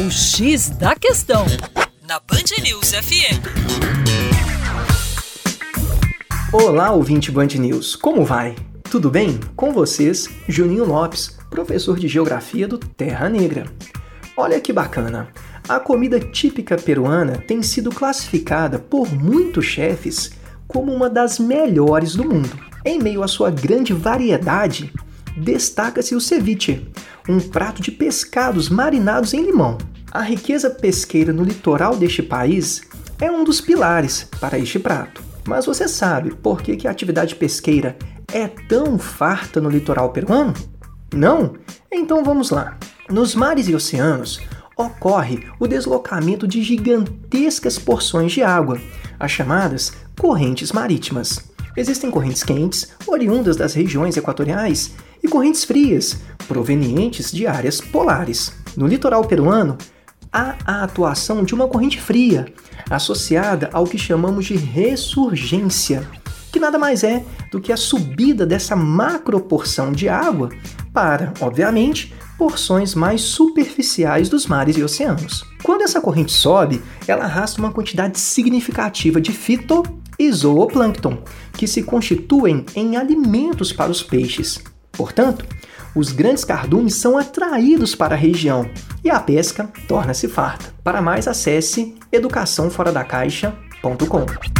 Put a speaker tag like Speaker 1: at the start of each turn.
Speaker 1: O X da Questão, na Band News FM.
Speaker 2: Olá, ouvinte Band News, como vai? Tudo bem? Com vocês, Juninho Lopes, professor de Geografia do Terra Negra. Olha que bacana! A comida típica peruana tem sido classificada por muitos chefes como uma das melhores do mundo. Em meio à sua grande variedade, destaca-se o ceviche, um prato de pescados marinados em limão. A riqueza pesqueira no litoral deste país é um dos pilares para este prato. Mas você sabe por que, que a atividade pesqueira é tão farta no litoral peruano? Não? Então vamos lá. Nos mares e oceanos ocorre o deslocamento de gigantescas porções de água, as chamadas correntes marítimas. Existem correntes quentes, oriundas das regiões equatoriais, e correntes frias, provenientes de áreas polares. No litoral peruano, há a atuação de uma corrente fria, associada ao que chamamos de ressurgência, que nada mais é do que a subida dessa macroporção de água para, obviamente, porções mais superficiais dos mares e oceanos. Quando essa corrente sobe, ela arrasta uma quantidade significativa de fito e zooplâncton, que se constituem em alimentos para os peixes. Portanto, os grandes cardumes são atraídos para a região e a pesca torna-se farta. Para mais, acesse educaçãoforadacaixa.com.